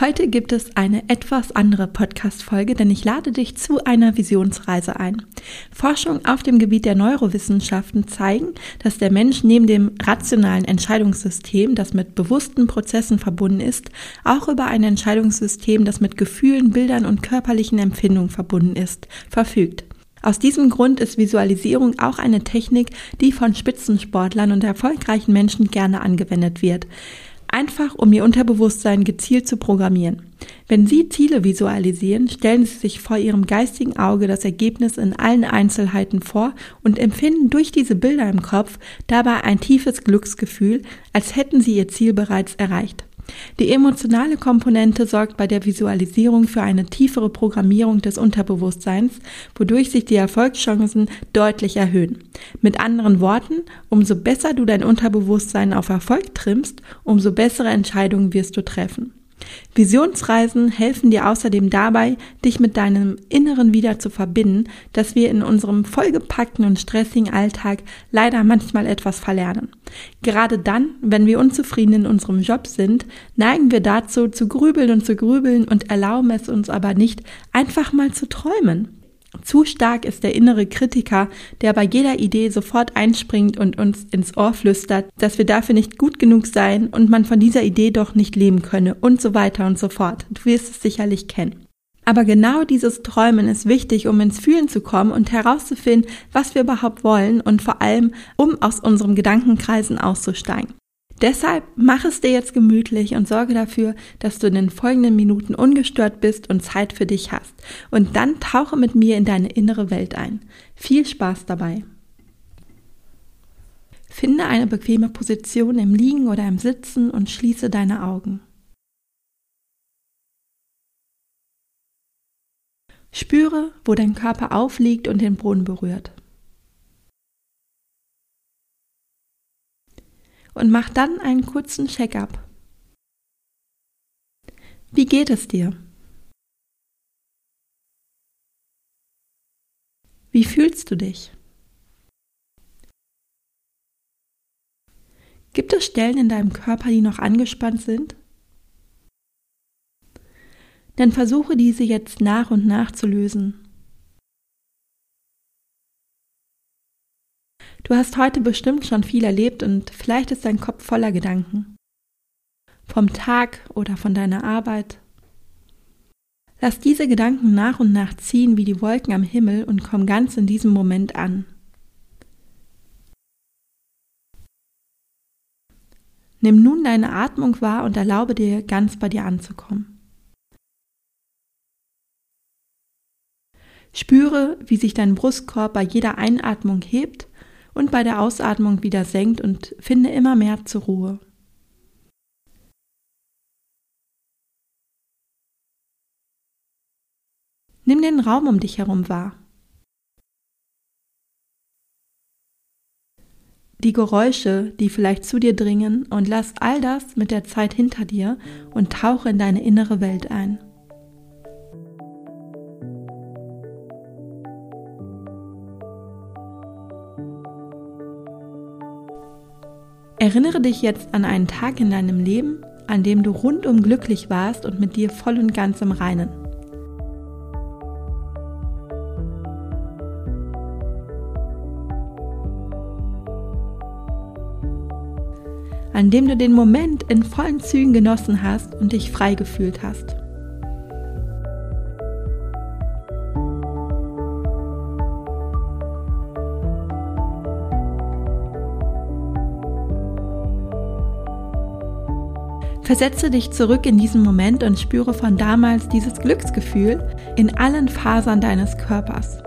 Heute gibt es eine etwas andere Podcast-Folge, denn ich lade dich zu einer Visionsreise ein. Forschung auf dem Gebiet der Neurowissenschaften zeigen, dass der Mensch neben dem rationalen Entscheidungssystem, das mit bewussten Prozessen verbunden ist, auch über ein Entscheidungssystem, das mit Gefühlen, Bildern und körperlichen Empfindungen verbunden ist, verfügt. Aus diesem Grund ist Visualisierung auch eine Technik, die von Spitzensportlern und erfolgreichen Menschen gerne angewendet wird einfach um ihr Unterbewusstsein gezielt zu programmieren. Wenn Sie Ziele visualisieren, stellen Sie sich vor Ihrem geistigen Auge das Ergebnis in allen Einzelheiten vor und empfinden durch diese Bilder im Kopf dabei ein tiefes Glücksgefühl, als hätten Sie Ihr Ziel bereits erreicht. Die emotionale Komponente sorgt bei der Visualisierung für eine tiefere Programmierung des Unterbewusstseins, wodurch sich die Erfolgschancen deutlich erhöhen. Mit anderen Worten, umso besser du dein Unterbewusstsein auf Erfolg trimmst, umso bessere Entscheidungen wirst du treffen. Visionsreisen helfen dir außerdem dabei, dich mit deinem Inneren wieder zu verbinden, das wir in unserem vollgepackten und stressigen Alltag leider manchmal etwas verlernen. Gerade dann, wenn wir unzufrieden in unserem Job sind, neigen wir dazu zu grübeln und zu grübeln und erlauben es uns aber nicht, einfach mal zu träumen. Zu stark ist der innere Kritiker, der bei jeder Idee sofort einspringt und uns ins Ohr flüstert, dass wir dafür nicht gut genug seien und man von dieser Idee doch nicht leben könne und so weiter und so fort. Du wirst es sicherlich kennen. Aber genau dieses Träumen ist wichtig, um ins Fühlen zu kommen und herauszufinden, was wir überhaupt wollen und vor allem, um aus unserem Gedankenkreisen auszusteigen. Deshalb mach es dir jetzt gemütlich und sorge dafür, dass du in den folgenden Minuten ungestört bist und Zeit für dich hast. Und dann tauche mit mir in deine innere Welt ein. Viel Spaß dabei. Finde eine bequeme Position im Liegen oder im Sitzen und schließe deine Augen. Spüre, wo dein Körper aufliegt und den Boden berührt. Und mach dann einen kurzen Check-up. Wie geht es dir? Wie fühlst du dich? Gibt es Stellen in deinem Körper, die noch angespannt sind? Dann versuche diese jetzt nach und nach zu lösen. Du hast heute bestimmt schon viel erlebt und vielleicht ist dein Kopf voller Gedanken. Vom Tag oder von deiner Arbeit. Lass diese Gedanken nach und nach ziehen wie die Wolken am Himmel und komm ganz in diesem Moment an. Nimm nun deine Atmung wahr und erlaube dir, ganz bei dir anzukommen. Spüre, wie sich dein Brustkorb bei jeder Einatmung hebt und bei der Ausatmung wieder senkt und finde immer mehr zur Ruhe. Nimm den Raum um dich herum wahr. Die Geräusche, die vielleicht zu dir dringen und lass all das mit der Zeit hinter dir und tauche in deine innere Welt ein. Erinnere dich jetzt an einen Tag in deinem Leben, an dem du rundum glücklich warst und mit dir voll und ganz im Reinen. An dem du den Moment in vollen Zügen genossen hast und dich frei gefühlt hast. Versetze dich zurück in diesen Moment und spüre von damals dieses Glücksgefühl in allen Fasern deines Körpers.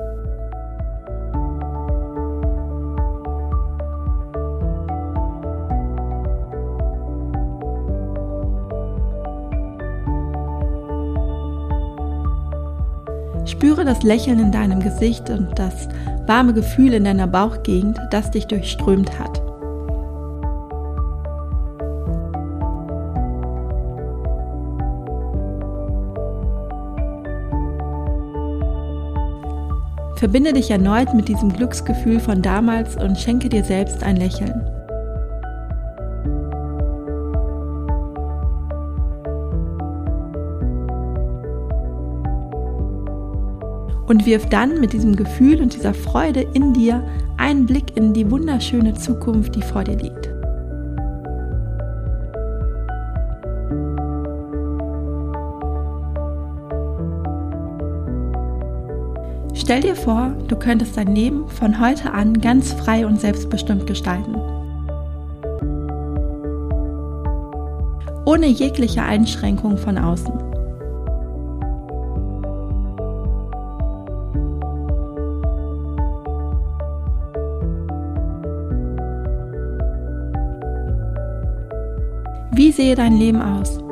Spüre das Lächeln in deinem Gesicht und das warme Gefühl in deiner Bauchgegend, das dich durchströmt hat. Verbinde dich erneut mit diesem Glücksgefühl von damals und schenke dir selbst ein Lächeln. Und wirf dann mit diesem Gefühl und dieser Freude in dir einen Blick in die wunderschöne Zukunft, die vor dir liegt. Stell dir vor, du könntest dein Leben von heute an ganz frei und selbstbestimmt gestalten. Ohne jegliche Einschränkung von außen. Wie sehe dein Leben aus?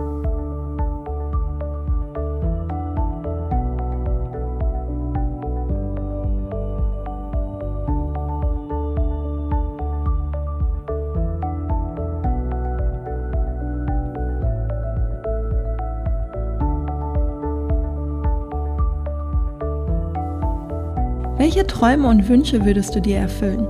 Welche Träume und Wünsche würdest du dir erfüllen?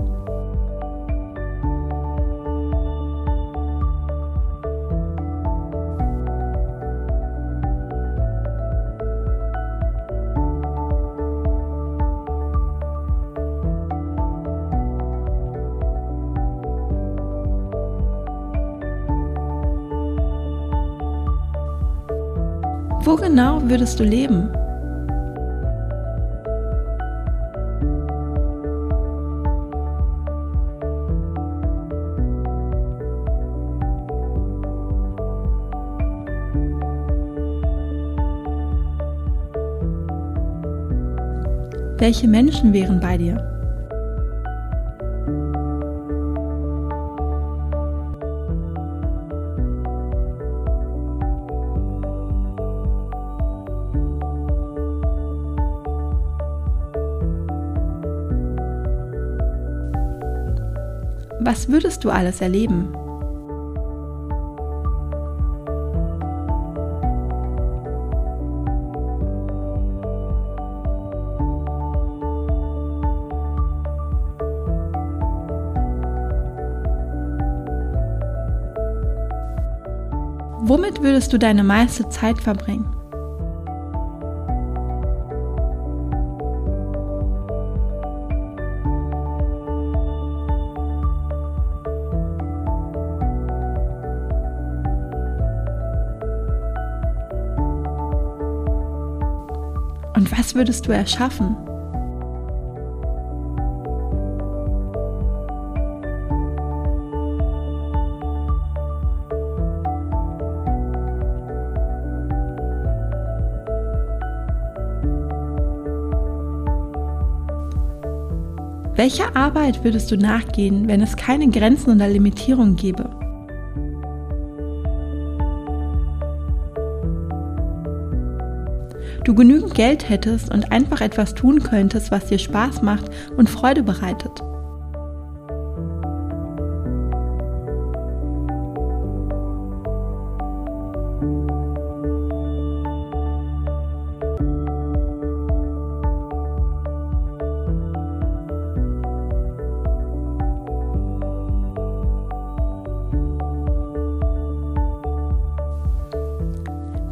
Wo genau würdest du leben? Welche Menschen wären bei dir? Was würdest du alles erleben? Womit würdest du deine meiste Zeit verbringen? Und was würdest du erschaffen? Welcher Arbeit würdest du nachgehen, wenn es keine Grenzen oder Limitierungen gäbe? Du genügend Geld hättest und einfach etwas tun könntest, was dir Spaß macht und Freude bereitet.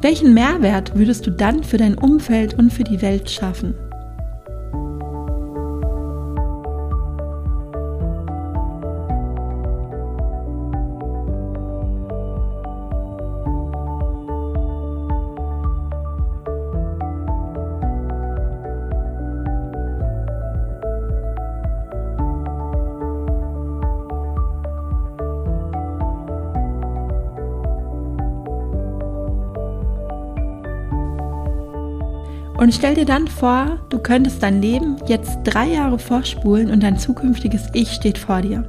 Welchen Mehrwert würdest du dann für dein Umfeld und für die Welt schaffen? Und stell dir dann vor, du könntest dein Leben jetzt drei Jahre vorspulen und dein zukünftiges Ich steht vor dir.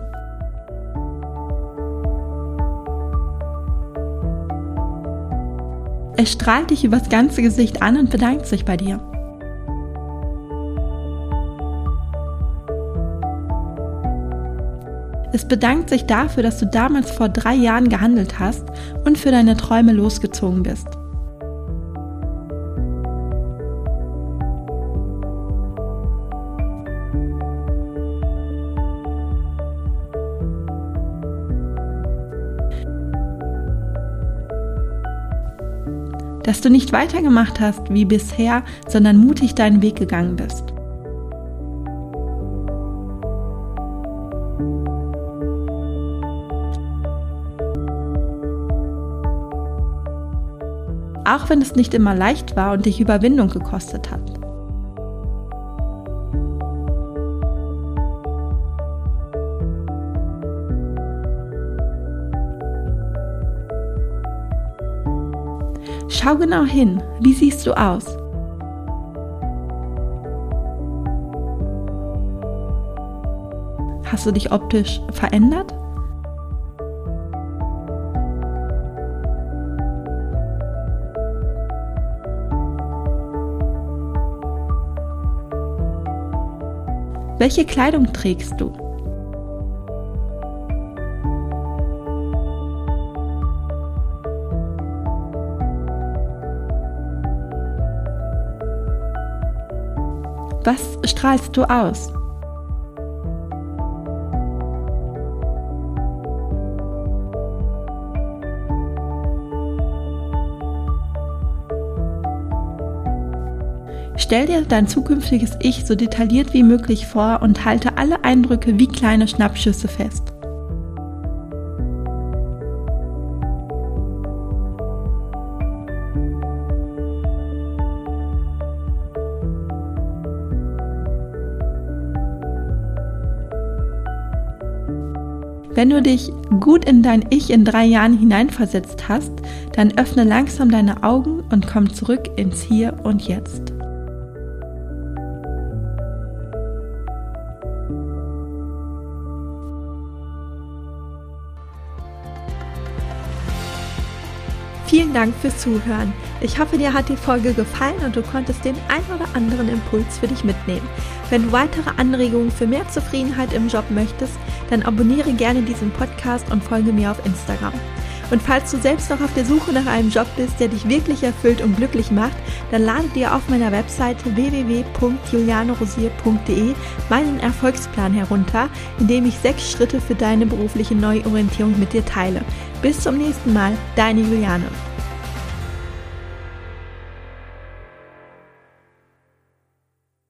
Es strahlt dich übers ganze Gesicht an und bedankt sich bei dir. Es bedankt sich dafür, dass du damals vor drei Jahren gehandelt hast und für deine Träume losgezogen bist. Dass du nicht weitergemacht hast wie bisher, sondern mutig deinen Weg gegangen bist. Auch wenn es nicht immer leicht war und dich Überwindung gekostet hat. Schau genau hin. Wie siehst du aus? Hast du dich optisch verändert? Welche Kleidung trägst du? Was strahlst du aus? Stell dir dein zukünftiges Ich so detailliert wie möglich vor und halte alle Eindrücke wie kleine Schnappschüsse fest. Wenn du dich gut in dein Ich in drei Jahren hineinversetzt hast, dann öffne langsam deine Augen und komm zurück ins Hier und Jetzt. Vielen Dank fürs Zuhören. Ich hoffe, dir hat die Folge gefallen und du konntest den ein oder anderen Impuls für dich mitnehmen. Wenn du weitere Anregungen für mehr Zufriedenheit im Job möchtest, dann abonniere gerne diesen Podcast und folge mir auf Instagram. Und falls du selbst noch auf der Suche nach einem Job bist, der dich wirklich erfüllt und glücklich macht, dann lade dir auf meiner Webseite www.julianerosier.de meinen Erfolgsplan herunter, in dem ich sechs Schritte für deine berufliche Neuorientierung mit dir teile. Bis zum nächsten Mal, deine Juliane.